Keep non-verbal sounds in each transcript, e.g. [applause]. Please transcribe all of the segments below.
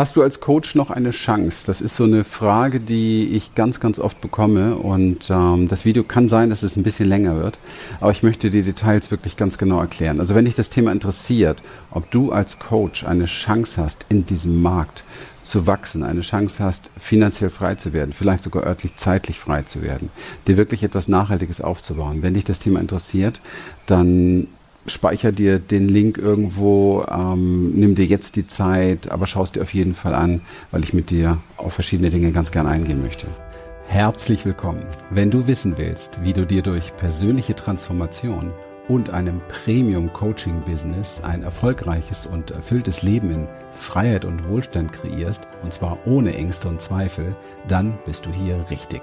Hast du als Coach noch eine Chance? Das ist so eine Frage, die ich ganz, ganz oft bekomme. Und ähm, das Video kann sein, dass es ein bisschen länger wird. Aber ich möchte die Details wirklich ganz genau erklären. Also wenn dich das Thema interessiert, ob du als Coach eine Chance hast in diesem Markt zu wachsen, eine Chance hast, finanziell frei zu werden, vielleicht sogar örtlich zeitlich frei zu werden, dir wirklich etwas Nachhaltiges aufzubauen. Wenn dich das Thema interessiert, dann speicher dir den Link irgendwo, ähm, nimm dir jetzt die Zeit, aber schau es dir auf jeden Fall an, weil ich mit dir auf verschiedene Dinge ganz gern eingehen möchte. Herzlich willkommen. Wenn du wissen willst, wie du dir durch persönliche Transformation und einem Premium-Coaching-Business ein erfolgreiches und erfülltes Leben in Freiheit und Wohlstand kreierst, und zwar ohne Ängste und Zweifel, dann bist du hier richtig.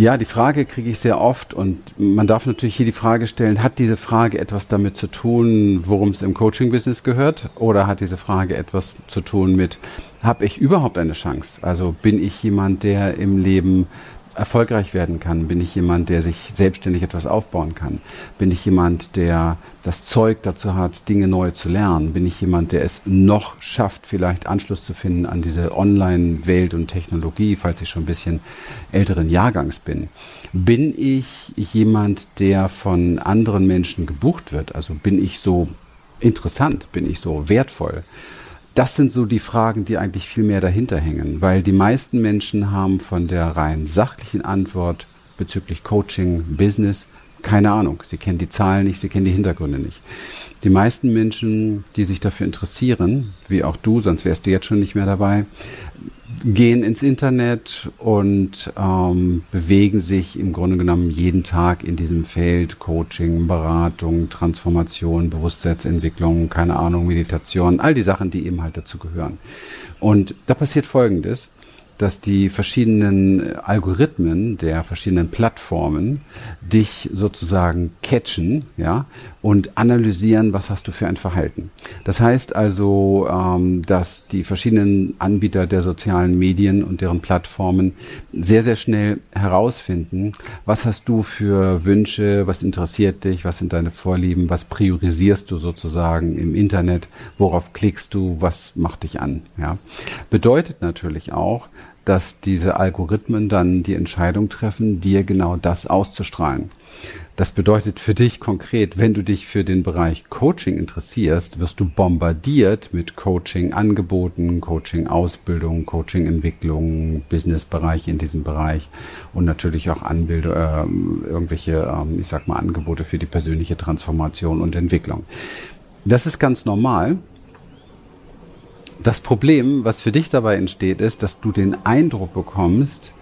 Ja, die Frage kriege ich sehr oft und man darf natürlich hier die Frage stellen, hat diese Frage etwas damit zu tun, worum es im Coaching-Business gehört oder hat diese Frage etwas zu tun mit, habe ich überhaupt eine Chance? Also bin ich jemand, der im Leben erfolgreich werden kann? Bin ich jemand, der sich selbstständig etwas aufbauen kann? Bin ich jemand, der das Zeug dazu hat, Dinge neu zu lernen? Bin ich jemand, der es noch schafft, vielleicht Anschluss zu finden an diese Online-Welt und Technologie, falls ich schon ein bisschen älteren Jahrgangs bin? Bin ich jemand, der von anderen Menschen gebucht wird? Also bin ich so interessant? Bin ich so wertvoll? Das sind so die Fragen, die eigentlich viel mehr dahinter hängen, weil die meisten Menschen haben von der rein sachlichen Antwort bezüglich Coaching, Business keine Ahnung. Sie kennen die Zahlen nicht, sie kennen die Hintergründe nicht. Die meisten Menschen, die sich dafür interessieren, wie auch du, sonst wärst du jetzt schon nicht mehr dabei, gehen ins Internet und ähm, bewegen sich im Grunde genommen jeden Tag in diesem Feld Coaching, Beratung, Transformation, Bewusstseinsentwicklung, keine Ahnung, Meditation, all die Sachen, die eben halt dazu gehören. Und da passiert Folgendes dass die verschiedenen Algorithmen der verschiedenen Plattformen dich sozusagen catchen, ja, und analysieren, was hast du für ein Verhalten. Das heißt also, ähm, dass die verschiedenen Anbieter der sozialen Medien und deren Plattformen sehr, sehr schnell herausfinden, was hast du für Wünsche, was interessiert dich, was sind deine Vorlieben, was priorisierst du sozusagen im Internet, worauf klickst du, was macht dich an, ja. Bedeutet natürlich auch, dass diese Algorithmen dann die Entscheidung treffen, dir genau das auszustrahlen. Das bedeutet für dich konkret, wenn du dich für den Bereich Coaching interessierst, wirst du bombardiert mit Coaching-Angeboten, Coaching-Ausbildung, Coaching-Entwicklung, Businessbereich in diesem Bereich und natürlich auch Anbildung, äh, irgendwelche, äh, ich sag mal, Angebote für die persönliche Transformation und Entwicklung. Das ist ganz normal das Problem, was für dich dabei entsteht, ist, dass du den Eindruck bekommst,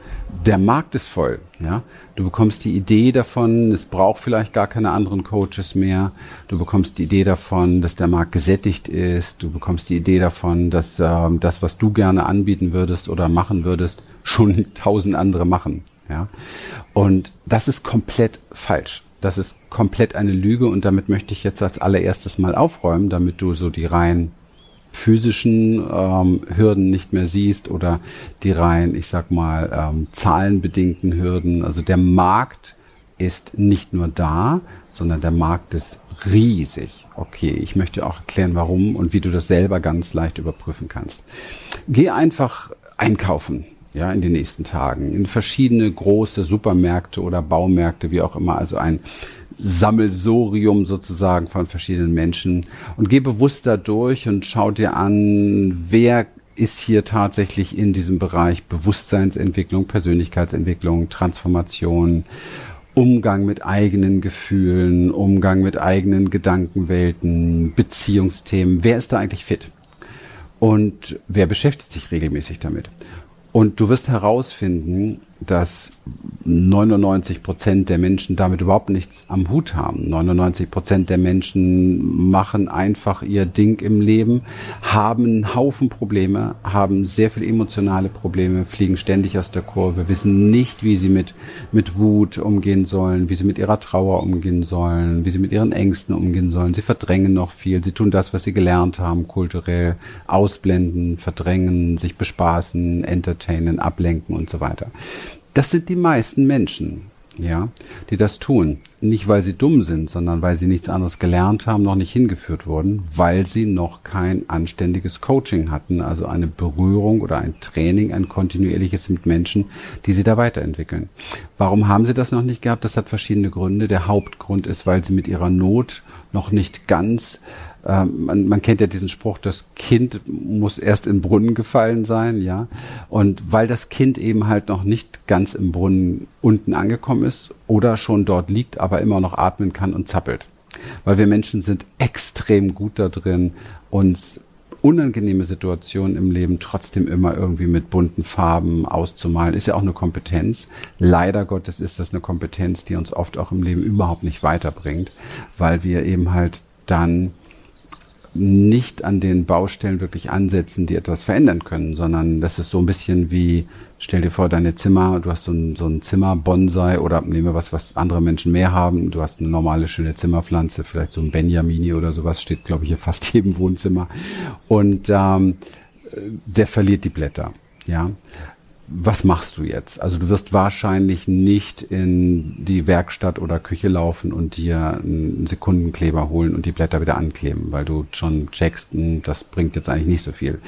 der Markt ist voll. Ja? Du bekommst die Idee davon, es braucht vielleicht gar keine anderen Coaches mehr. Du bekommst die Idee davon, dass der Markt gesättigt ist. Du bekommst die Idee davon, dass äh, das, was du gerne anbieten würdest oder machen würdest, schon [laughs] tausend andere machen. Ja? Und das ist komplett falsch. Das ist komplett eine Lüge und damit möchte ich jetzt als allererstes mal aufräumen, damit du so die rein physischen ähm, Hürden nicht mehr siehst oder die rein, ich sag mal, ähm, zahlenbedingten Hürden. Also der Markt ist nicht nur da, sondern der Markt ist riesig. Okay, ich möchte auch erklären, warum und wie du das selber ganz leicht überprüfen kannst. Geh einfach einkaufen. Ja, in den nächsten Tagen in verschiedene große Supermärkte oder Baumärkte, wie auch immer. Also ein Sammelsorium sozusagen von verschiedenen Menschen und geh bewusst da durch und schau dir an, wer ist hier tatsächlich in diesem Bereich Bewusstseinsentwicklung, Persönlichkeitsentwicklung, Transformation, Umgang mit eigenen Gefühlen, Umgang mit eigenen Gedankenwelten, Beziehungsthemen. Wer ist da eigentlich fit? Und wer beschäftigt sich regelmäßig damit? Und du wirst herausfinden, dass 99 Prozent der Menschen damit überhaupt nichts am Hut haben. 99 Prozent der Menschen machen einfach ihr Ding im Leben, haben einen Haufen Probleme, haben sehr viele emotionale Probleme, fliegen ständig aus der Kurve, wissen nicht, wie sie mit, mit Wut umgehen sollen, wie sie mit ihrer Trauer umgehen sollen, wie sie mit ihren Ängsten umgehen sollen. Sie verdrängen noch viel. Sie tun das, was sie gelernt haben, kulturell ausblenden, verdrängen, sich bespaßen, entertainen, ablenken und so weiter. Das sind die meisten Menschen, ja, die das tun. Nicht, weil sie dumm sind, sondern weil sie nichts anderes gelernt haben, noch nicht hingeführt wurden, weil sie noch kein anständiges Coaching hatten, also eine Berührung oder ein Training, ein kontinuierliches mit Menschen, die sie da weiterentwickeln. Warum haben sie das noch nicht gehabt? Das hat verschiedene Gründe. Der Hauptgrund ist, weil sie mit ihrer Not noch nicht ganz ähm, man, man kennt ja diesen Spruch, das Kind muss erst in Brunnen gefallen sein, ja. Und weil das Kind eben halt noch nicht ganz im Brunnen unten angekommen ist oder schon dort liegt, aber immer noch atmen kann und zappelt. Weil wir Menschen sind extrem gut da drin, uns unangenehme Situationen im Leben trotzdem immer irgendwie mit bunten Farben auszumalen, ist ja auch eine Kompetenz. Leider Gottes ist das eine Kompetenz, die uns oft auch im Leben überhaupt nicht weiterbringt, weil wir eben halt dann nicht an den Baustellen wirklich ansetzen, die etwas verändern können, sondern das ist so ein bisschen wie, stell dir vor, deine Zimmer, du hast so ein, so ein Zimmer-Bonsai oder nehmen wir was, was andere Menschen mehr haben, du hast eine normale, schöne Zimmerpflanze, vielleicht so ein Benjamini oder sowas, steht, glaube ich, hier fast [laughs] jedem Wohnzimmer. Und ähm, der verliert die Blätter, ja was machst du jetzt? Also du wirst wahrscheinlich nicht in die Werkstatt oder Küche laufen und dir einen Sekundenkleber holen und die Blätter wieder ankleben, weil du schon checkst, hm, das bringt jetzt eigentlich nicht so viel.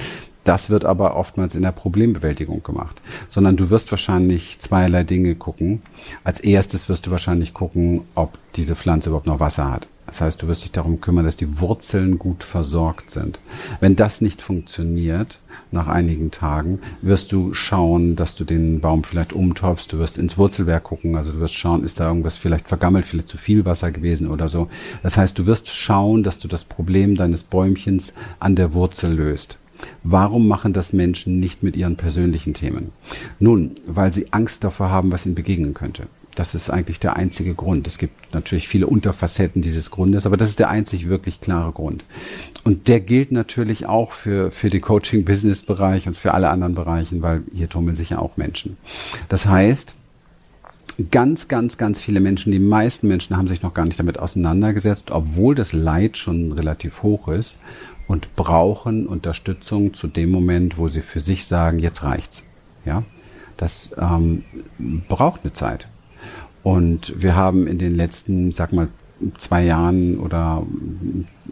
Das wird aber oftmals in der Problembewältigung gemacht, sondern du wirst wahrscheinlich zweierlei Dinge gucken. Als erstes wirst du wahrscheinlich gucken, ob diese Pflanze überhaupt noch Wasser hat. Das heißt, du wirst dich darum kümmern, dass die Wurzeln gut versorgt sind. Wenn das nicht funktioniert, nach einigen Tagen, wirst du schauen, dass du den Baum vielleicht umtopfst. Du wirst ins Wurzelwerk gucken. Also du wirst schauen, ist da irgendwas vielleicht vergammelt, vielleicht zu viel Wasser gewesen oder so. Das heißt, du wirst schauen, dass du das Problem deines Bäumchens an der Wurzel löst. Warum machen das Menschen nicht mit ihren persönlichen Themen? Nun, weil sie Angst davor haben, was ihnen begegnen könnte. Das ist eigentlich der einzige Grund. Es gibt natürlich viele Unterfacetten dieses Grundes, aber das ist der einzig wirklich klare Grund. Und der gilt natürlich auch für, für den Coaching-Business-Bereich und für alle anderen Bereichen, weil hier tummeln sich ja auch Menschen. Das heißt, ganz, ganz, ganz viele Menschen, die meisten Menschen haben sich noch gar nicht damit auseinandergesetzt, obwohl das Leid schon relativ hoch ist und brauchen Unterstützung zu dem Moment, wo sie für sich sagen, jetzt reicht's. Ja, das ähm, braucht eine Zeit. Und wir haben in den letzten, sag mal, zwei Jahren oder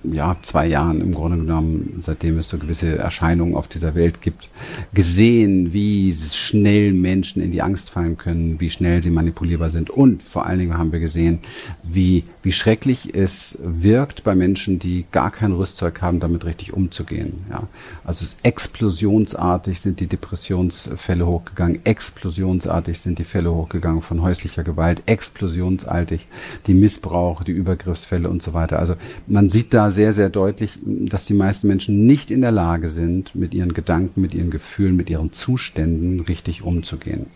ja, zwei Jahren im Grunde genommen, seitdem es so gewisse Erscheinungen auf dieser Welt gibt, gesehen, wie schnell Menschen in die Angst fallen können, wie schnell sie manipulierbar sind und vor allen Dingen haben wir gesehen, wie, wie schrecklich es wirkt bei Menschen, die gar kein Rüstzeug haben, damit richtig umzugehen. Ja. Also es explosionsartig sind die Depressionsfälle hochgegangen, explosionsartig sind die Fälle hochgegangen von häuslicher Gewalt, explosionsartig die Missbrauch, die Übergriffsfälle und so weiter. Also man sieht da sehr, sehr deutlich, dass die meisten Menschen nicht in der Lage sind, mit ihren Gedanken, mit ihren Gefühlen, mit ihren Zuständen richtig umzugehen.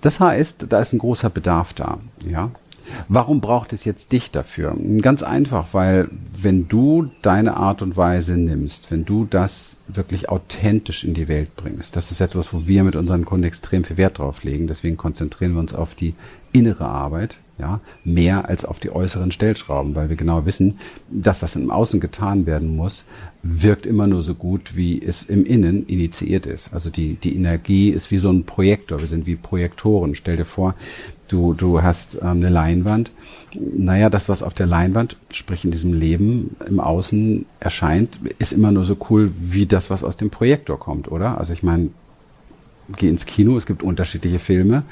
Das heißt, da ist ein großer Bedarf da, ja. Warum braucht es jetzt dich dafür? Ganz einfach, weil wenn du deine Art und Weise nimmst, wenn du das wirklich authentisch in die Welt bringst, das ist etwas, wo wir mit unseren Kunden extrem viel Wert drauf legen. Deswegen konzentrieren wir uns auf die innere Arbeit, ja, mehr als auf die äußeren Stellschrauben, weil wir genau wissen, das, was im Außen getan werden muss, wirkt immer nur so gut, wie es im Innen initiiert ist. Also die, die Energie ist wie so ein Projektor. Wir sind wie Projektoren. Stell dir vor, du, du hast ähm, eine Leinwand. Naja, das, was auf der Leinwand, sprich in diesem Leben im Außen erscheint, ist immer nur so cool wie das, was aus dem Projektor kommt, oder? Also ich meine, geh ins Kino, es gibt unterschiedliche Filme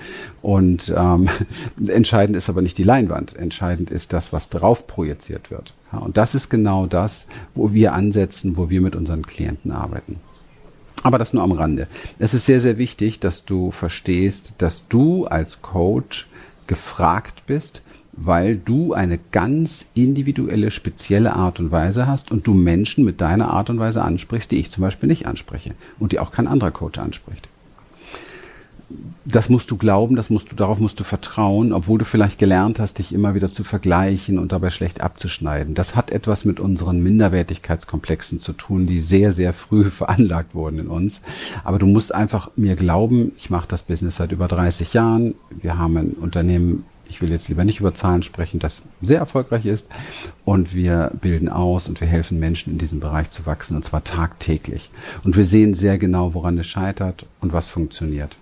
und ähm, [laughs] entscheidend ist aber nicht die Leinwand, entscheidend ist das, was drauf projiziert wird. Ja, und das ist genau das, wo wir ansetzen, wo wir mit unseren Klienten arbeiten. Aber das nur am Rande. Es ist sehr, sehr wichtig, dass du verstehst, dass du als Coach gefragt bist, weil du eine ganz individuelle, spezielle Art und Weise hast und du Menschen mit deiner Art und Weise ansprichst, die ich zum Beispiel nicht anspreche und die auch kein anderer Coach anspricht. Das musst du glauben, das musst du, darauf musst du vertrauen, obwohl du vielleicht gelernt hast, dich immer wieder zu vergleichen und dabei schlecht abzuschneiden. Das hat etwas mit unseren Minderwertigkeitskomplexen zu tun, die sehr, sehr früh [laughs] veranlagt wurden in uns. Aber du musst einfach mir glauben, ich mache das Business seit über 30 Jahren. Wir haben ein Unternehmen, ich will jetzt lieber nicht über Zahlen sprechen, das sehr erfolgreich ist. Und wir bilden aus und wir helfen Menschen in diesem Bereich zu wachsen, und zwar tagtäglich. Und wir sehen sehr genau, woran es scheitert und was funktioniert.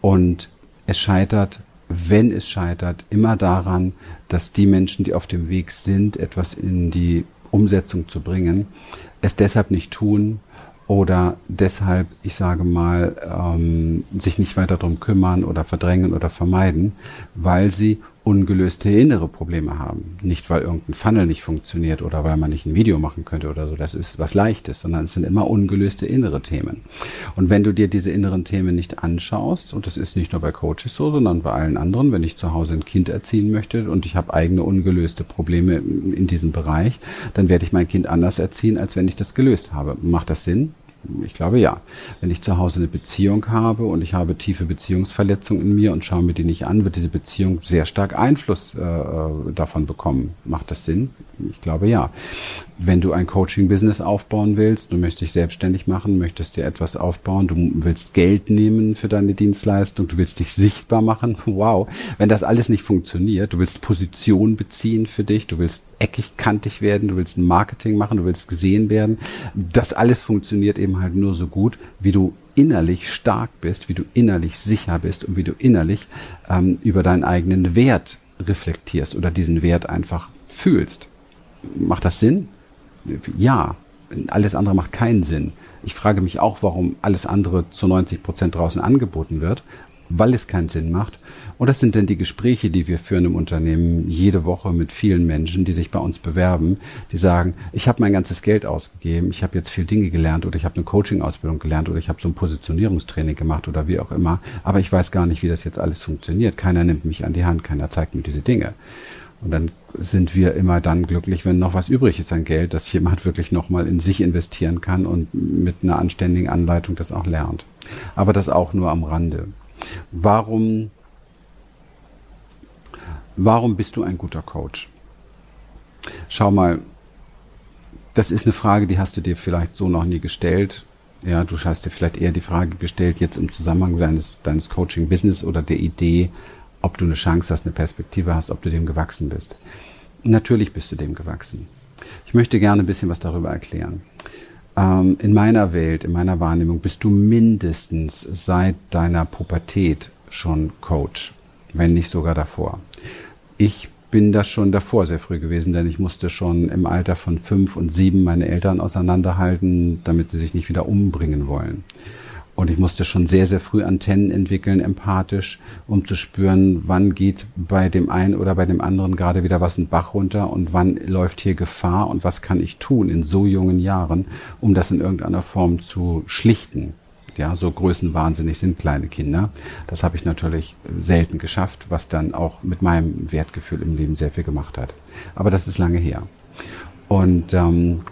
Und es scheitert, wenn es scheitert, immer daran, dass die Menschen, die auf dem Weg sind, etwas in die Umsetzung zu bringen, es deshalb nicht tun oder deshalb, ich sage mal, ähm, sich nicht weiter darum kümmern oder verdrängen oder vermeiden, weil sie ungelöste innere Probleme haben. Nicht, weil irgendein Funnel nicht funktioniert oder weil man nicht ein Video machen könnte oder so. Das ist was Leichtes, sondern es sind immer ungelöste innere Themen. Und wenn du dir diese inneren Themen nicht anschaust, und das ist nicht nur bei Coaches so, sondern bei allen anderen, wenn ich zu Hause ein Kind erziehen möchte und ich habe eigene ungelöste Probleme in diesem Bereich, dann werde ich mein Kind anders erziehen, als wenn ich das gelöst habe. Macht das Sinn? Ich glaube ja. Wenn ich zu Hause eine Beziehung habe und ich habe tiefe Beziehungsverletzungen in mir und schaue mir die nicht an, wird diese Beziehung sehr stark Einfluss äh, äh davon bekommen. Macht das Sinn? Ich glaube ja wenn du ein Coaching-Business aufbauen willst, du möchtest dich selbstständig machen, möchtest dir etwas aufbauen, du willst Geld nehmen für deine Dienstleistung, du willst dich sichtbar machen, [laughs] wow, wenn das alles nicht funktioniert, du willst Position beziehen für dich, du willst eckig kantig werden, du willst Marketing machen, du willst gesehen werden, das alles funktioniert eben halt nur so gut, wie du innerlich stark bist, wie du innerlich sicher bist und wie du innerlich ähm, über deinen eigenen Wert reflektierst oder diesen Wert einfach fühlst. Macht das Sinn? ja, alles andere macht keinen Sinn. Ich frage mich auch, warum alles andere zu 90 Prozent draußen angeboten wird, weil es keinen Sinn macht. Und das sind denn die Gespräche, die wir führen im Unternehmen jede Woche mit vielen Menschen, die sich bei uns bewerben, die sagen, ich habe mein ganzes Geld ausgegeben, ich habe jetzt viel Dinge gelernt oder ich habe eine Coaching-Ausbildung gelernt oder ich habe so ein Positionierungstraining gemacht oder wie auch immer, aber ich weiß gar nicht, wie das jetzt alles funktioniert. Keiner nimmt mich an die Hand, keiner zeigt mir diese Dinge. Und dann sind wir immer dann glücklich, wenn noch was übrig ist an Geld, dass jemand wirklich nochmal in sich investieren kann und mit einer anständigen Anleitung das auch lernt. Aber das auch nur am Rande. Warum, warum bist du ein guter Coach? Schau mal, das ist eine Frage, die hast du dir vielleicht so noch nie gestellt. Ja, du hast dir vielleicht eher die Frage gestellt, jetzt im Zusammenhang deines, deines Coaching-Business oder der Idee, ob du eine Chance hast, eine Perspektive hast, ob du dem gewachsen bist. Natürlich bist du dem gewachsen. Ich möchte gerne ein bisschen was darüber erklären. Ähm, in meiner Welt, in meiner Wahrnehmung bist du mindestens seit deiner Pubertät schon Coach, wenn nicht sogar davor. Ich bin das schon davor sehr früh gewesen, denn ich musste schon im Alter von fünf und sieben meine Eltern auseinanderhalten, damit sie sich nicht wieder umbringen wollen. Und ich musste schon sehr, sehr früh Antennen entwickeln, empathisch, um zu spüren, wann geht bei dem einen oder bei dem anderen gerade wieder was ein Bach runter und wann läuft hier Gefahr und was kann ich tun in so jungen Jahren, um das in irgendeiner Form zu schlichten. Ja, so größenwahnsinnig sind kleine Kinder. Das habe ich natürlich selten geschafft, was dann auch mit meinem Wertgefühl im Leben sehr viel gemacht hat. Aber das ist lange her. Und ähm,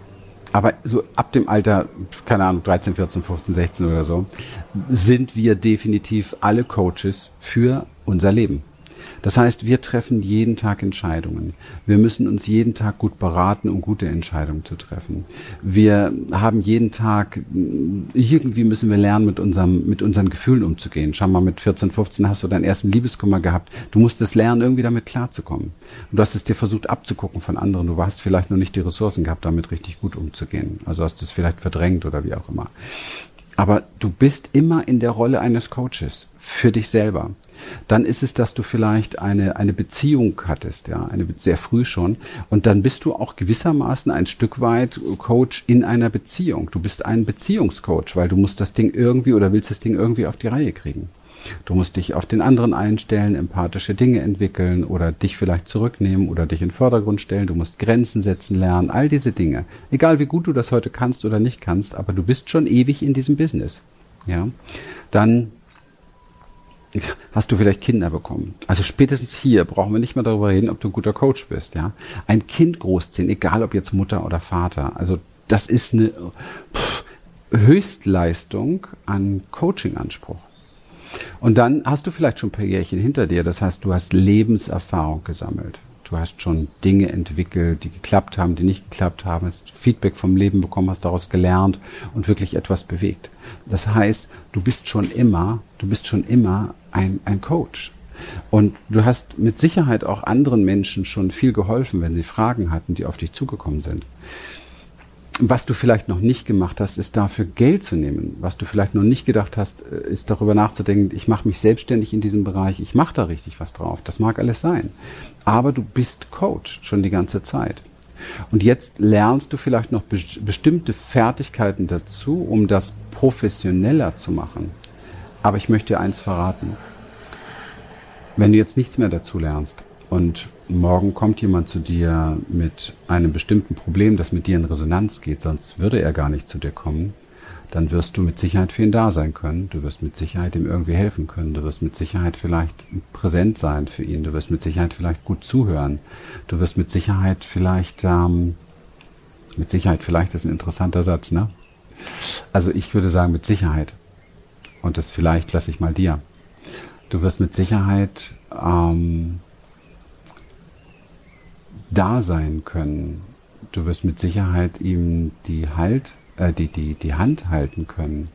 aber so ab dem Alter, keine Ahnung, 13, 14, 15, 16 oder so, sind wir definitiv alle Coaches für unser Leben. Das heißt, wir treffen jeden Tag Entscheidungen. Wir müssen uns jeden Tag gut beraten, um gute Entscheidungen zu treffen. Wir haben jeden Tag, irgendwie müssen wir lernen, mit, unserem, mit unseren Gefühlen umzugehen. Schau mal, mit 14, 15 hast du deinen ersten Liebeskummer gehabt. Du musstest lernen, irgendwie damit klarzukommen. Und du hast es dir versucht abzugucken von anderen. Du hast vielleicht noch nicht die Ressourcen gehabt, damit richtig gut umzugehen. Also hast du es vielleicht verdrängt oder wie auch immer. Aber du bist immer in der Rolle eines Coaches für dich selber. Dann ist es, dass du vielleicht eine, eine Beziehung hattest, ja, eine, sehr früh schon. Und dann bist du auch gewissermaßen ein Stück weit Coach in einer Beziehung. Du bist ein Beziehungscoach, weil du musst das Ding irgendwie oder willst das Ding irgendwie auf die Reihe kriegen. Du musst dich auf den anderen einstellen, empathische Dinge entwickeln oder dich vielleicht zurücknehmen oder dich in den Vordergrund stellen. Du musst Grenzen setzen lernen, all diese Dinge. Egal wie gut du das heute kannst oder nicht kannst, aber du bist schon ewig in diesem Business. Ja, dann hast du vielleicht Kinder bekommen. Also spätestens hier brauchen wir nicht mehr darüber reden, ob du ein guter Coach bist, ja. Ein Kind großziehen, egal ob jetzt Mutter oder Vater. Also das ist eine pff, Höchstleistung an Coaching-Anspruch. Und dann hast du vielleicht schon ein paar Jährchen hinter dir. Das heißt, du hast Lebenserfahrung gesammelt. Du hast schon Dinge entwickelt, die geklappt haben, die nicht geklappt haben, hast Feedback vom Leben bekommen, hast daraus gelernt und wirklich etwas bewegt. Das heißt, du bist schon immer, du bist schon immer ein, ein Coach. Und du hast mit Sicherheit auch anderen Menschen schon viel geholfen, wenn sie Fragen hatten, die auf dich zugekommen sind. Was du vielleicht noch nicht gemacht hast, ist dafür Geld zu nehmen. Was du vielleicht noch nicht gedacht hast, äh, ist darüber nachzudenken, ich mache mich selbstständig in diesem Bereich, ich mache da richtig was drauf. Das mag alles sein. Aber du bist Coach schon die ganze Zeit. Und jetzt lernst du vielleicht noch be bestimmte Fertigkeiten dazu, um das professioneller zu machen. Aber ich möchte dir eins verraten. Wenn du jetzt nichts mehr dazu lernst, und morgen kommt jemand zu dir mit einem bestimmten Problem, das mit dir in Resonanz geht, sonst würde er gar nicht zu dir kommen, dann wirst du mit Sicherheit für ihn da sein können. Du wirst mit Sicherheit ihm irgendwie helfen können. Du wirst mit Sicherheit vielleicht präsent sein für ihn. Du wirst mit Sicherheit vielleicht gut zuhören. Du wirst mit Sicherheit vielleicht, ähm, mit Sicherheit vielleicht ist ein interessanter Satz, ne? Also ich würde sagen mit Sicherheit. Und das vielleicht lasse ich mal dir. Du wirst mit Sicherheit ähm, da sein können. Du wirst mit Sicherheit ihm die Halt, äh, die, die, die Hand halten können,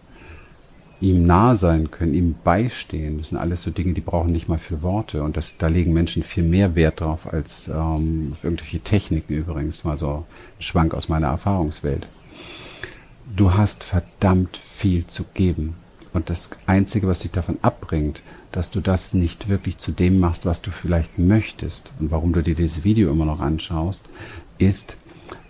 ihm nah sein können, ihm beistehen. Das sind alles so Dinge, die brauchen nicht mal für Worte. Und das, da legen Menschen viel mehr Wert drauf als ähm, auf irgendwelche Techniken übrigens. Mal so ein Schwank aus meiner Erfahrungswelt. Du hast verdammt viel zu geben. Und das Einzige, was dich davon abbringt, dass du das nicht wirklich zu dem machst, was du vielleicht möchtest und warum du dir dieses Video immer noch anschaust, ist,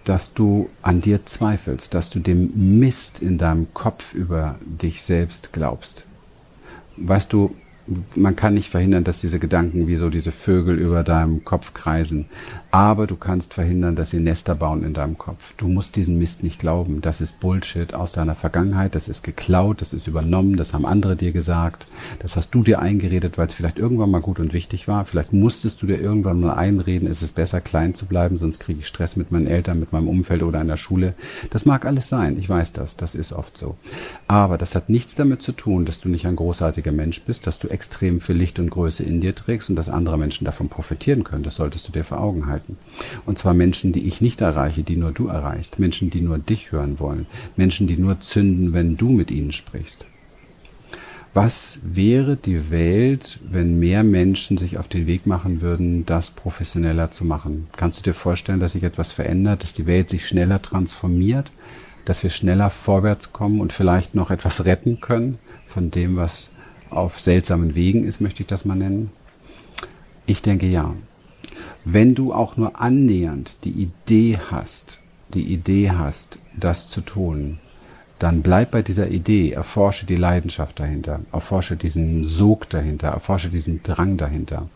dass du an dir zweifelst, dass du dem Mist in deinem Kopf über dich selbst glaubst. Weißt du, man kann nicht verhindern, dass diese Gedanken wie so diese Vögel über deinem Kopf kreisen. Aber du kannst verhindern, dass sie Nester bauen in deinem Kopf. Du musst diesen Mist nicht glauben. Das ist Bullshit aus deiner Vergangenheit. Das ist geklaut. Das ist übernommen. Das haben andere dir gesagt. Das hast du dir eingeredet, weil es vielleicht irgendwann mal gut und wichtig war. Vielleicht musstest du dir irgendwann mal einreden, es ist besser, klein zu bleiben, sonst kriege ich Stress mit meinen Eltern, mit meinem Umfeld oder in der Schule. Das mag alles sein. Ich weiß das. Das ist oft so. Aber das hat nichts damit zu tun, dass du nicht ein großartiger Mensch bist, dass du extrem viel Licht und Größe in dir trägst und dass andere Menschen davon profitieren können. Das solltest du dir vor Augen halten. Und zwar Menschen, die ich nicht erreiche, die nur du erreichst. Menschen, die nur dich hören wollen. Menschen, die nur zünden, wenn du mit ihnen sprichst. Was wäre die Welt, wenn mehr Menschen sich auf den Weg machen würden, das professioneller zu machen? Kannst du dir vorstellen, dass sich etwas verändert, dass die Welt sich schneller transformiert, dass wir schneller vorwärts kommen und vielleicht noch etwas retten können von dem, was auf seltsamen Wegen ist, möchte ich das mal nennen? Ich denke ja. Wenn du auch nur annähernd die Idee hast, die Idee hast, das zu tun, dann bleib bei dieser Idee, erforsche die Leidenschaft dahinter, erforsche diesen Sog dahinter, erforsche diesen Drang dahinter.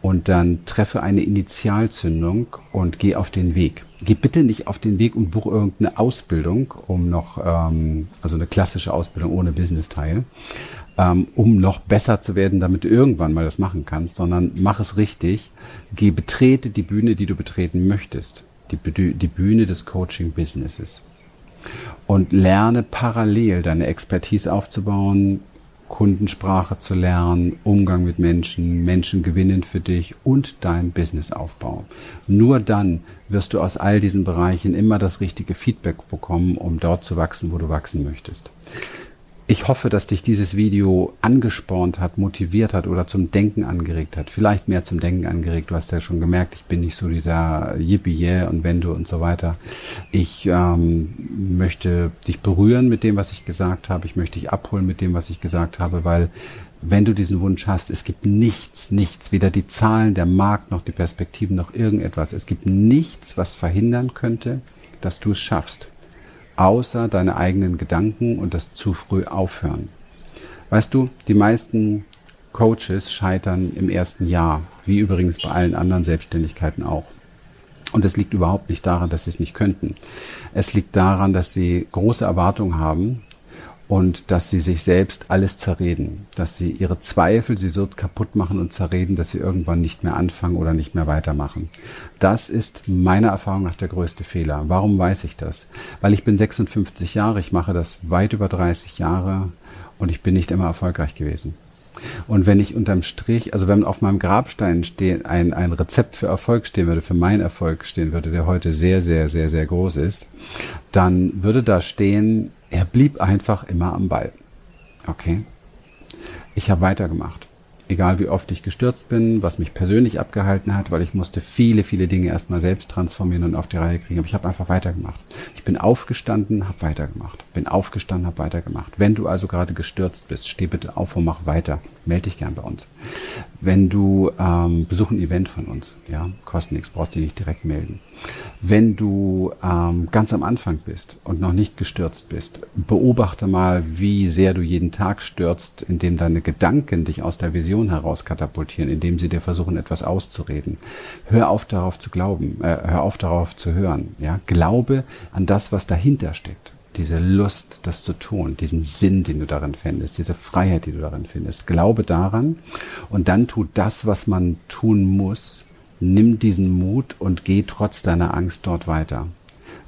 Und dann treffe eine Initialzündung und geh auf den Weg. Geh bitte nicht auf den Weg und buch irgendeine Ausbildung, um noch, ähm, also eine klassische Ausbildung ohne Business-Teil, ähm, um noch besser zu werden, damit du irgendwann mal das machen kannst, sondern mach es richtig. Geh, betrete die Bühne, die du betreten möchtest. Die, die Bühne des Coaching-Businesses. Und lerne parallel deine Expertise aufzubauen, Kundensprache zu lernen, Umgang mit Menschen, Menschen gewinnen für dich und dein Business aufbauen. Nur dann wirst du aus all diesen Bereichen immer das richtige Feedback bekommen, um dort zu wachsen, wo du wachsen möchtest. Ich hoffe, dass dich dieses Video angespornt hat, motiviert hat oder zum Denken angeregt hat. Vielleicht mehr zum Denken angeregt. Du hast ja schon gemerkt, ich bin nicht so dieser Yippie yeah und wenn du und so weiter. Ich ähm, möchte dich berühren mit dem, was ich gesagt habe. Ich möchte dich abholen mit dem, was ich gesagt habe, weil wenn du diesen Wunsch hast, es gibt nichts, nichts, weder die Zahlen, der Markt noch die Perspektiven noch irgendetwas. Es gibt nichts, was verhindern könnte, dass du es schaffst außer deine eigenen Gedanken und das zu früh aufhören. Weißt du, die meisten Coaches scheitern im ersten Jahr, wie übrigens bei allen anderen Selbstständigkeiten auch. Und es liegt überhaupt nicht daran, dass sie es nicht könnten. Es liegt daran, dass sie große Erwartungen haben und dass sie sich selbst alles zerreden, dass sie ihre Zweifel sie so kaputt machen und zerreden, dass sie irgendwann nicht mehr anfangen oder nicht mehr weitermachen. Das ist meiner Erfahrung nach der größte Fehler. Warum weiß ich das? Weil ich bin 56 Jahre, ich mache das weit über 30 Jahre und ich bin nicht immer erfolgreich gewesen. Und wenn ich unterm Strich, also wenn auf meinem Grabstein stehen, ein, ein Rezept für Erfolg stehen würde, für meinen Erfolg stehen würde, der heute sehr, sehr, sehr, sehr groß ist, dann würde da stehen, er blieb einfach immer am Ball. Okay? Ich habe weitergemacht egal wie oft ich gestürzt bin, was mich persönlich abgehalten hat, weil ich musste viele, viele Dinge erstmal selbst transformieren und auf die Reihe kriegen. Aber ich habe einfach weitergemacht. Ich bin aufgestanden, habe weitergemacht. Bin aufgestanden, habe weitergemacht. Wenn du also gerade gestürzt bist, steh bitte auf und mach weiter. Melde dich gern bei uns. Wenn du ähm, besuch ein Event von uns, ja, kostet nichts, brauchst dich nicht direkt melden. Wenn du ähm, ganz am Anfang bist und noch nicht gestürzt bist, beobachte mal, wie sehr du jeden Tag stürzt, indem deine Gedanken dich aus der Vision heraus katapultieren, indem sie dir versuchen, etwas auszureden. Hör auf darauf zu glauben, äh, hör auf darauf zu hören. Ja, glaube an das, was dahinter steckt diese Lust, das zu tun, diesen Sinn, den du darin findest, diese Freiheit, die du darin findest. Glaube daran und dann tu das, was man tun muss. Nimm diesen Mut und geh trotz deiner Angst dort weiter.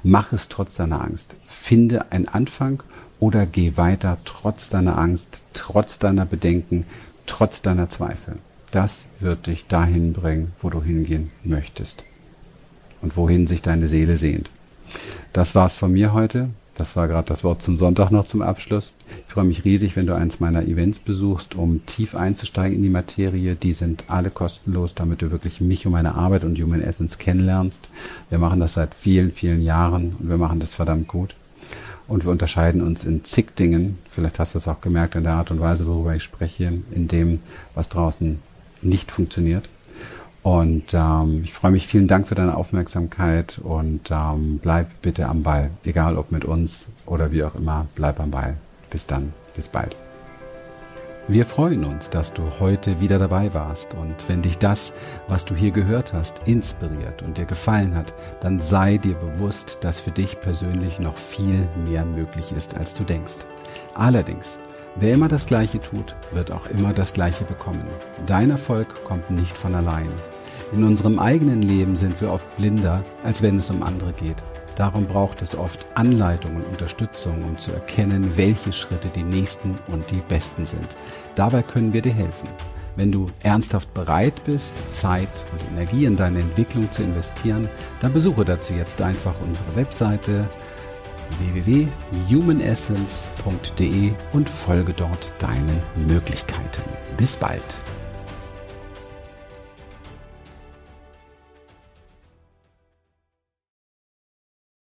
Mach es trotz deiner Angst. Finde einen Anfang oder geh weiter trotz deiner Angst, trotz deiner Bedenken, trotz deiner Zweifel. Das wird dich dahin bringen, wo du hingehen möchtest und wohin sich deine Seele sehnt. Das war's von mir heute. Das war gerade das Wort zum Sonntag noch zum Abschluss. Ich freue mich riesig, wenn du eins meiner Events besuchst, um tief einzusteigen in die Materie. Die sind alle kostenlos, damit du wirklich mich und meine Arbeit und Human Essence kennenlernst. Wir machen das seit vielen, vielen Jahren und wir machen das verdammt gut. Und wir unterscheiden uns in zig Dingen. Vielleicht hast du es auch gemerkt in der Art und Weise, worüber ich spreche, in dem, was draußen nicht funktioniert. Und ähm, ich freue mich, vielen Dank für deine Aufmerksamkeit und ähm, bleib bitte am Ball, egal ob mit uns oder wie auch immer, bleib am Ball. Bis dann, bis bald. Wir freuen uns, dass du heute wieder dabei warst und wenn dich das, was du hier gehört hast, inspiriert und dir gefallen hat, dann sei dir bewusst, dass für dich persönlich noch viel mehr möglich ist, als du denkst. Allerdings, wer immer das Gleiche tut, wird auch immer das Gleiche bekommen. Dein Erfolg kommt nicht von allein. In unserem eigenen Leben sind wir oft blinder, als wenn es um andere geht. Darum braucht es oft Anleitung und Unterstützung, um zu erkennen, welche Schritte die nächsten und die besten sind. Dabei können wir dir helfen. Wenn du ernsthaft bereit bist, Zeit und Energie in deine Entwicklung zu investieren, dann besuche dazu jetzt einfach unsere Webseite www.humanessence.de und folge dort deinen Möglichkeiten. Bis bald.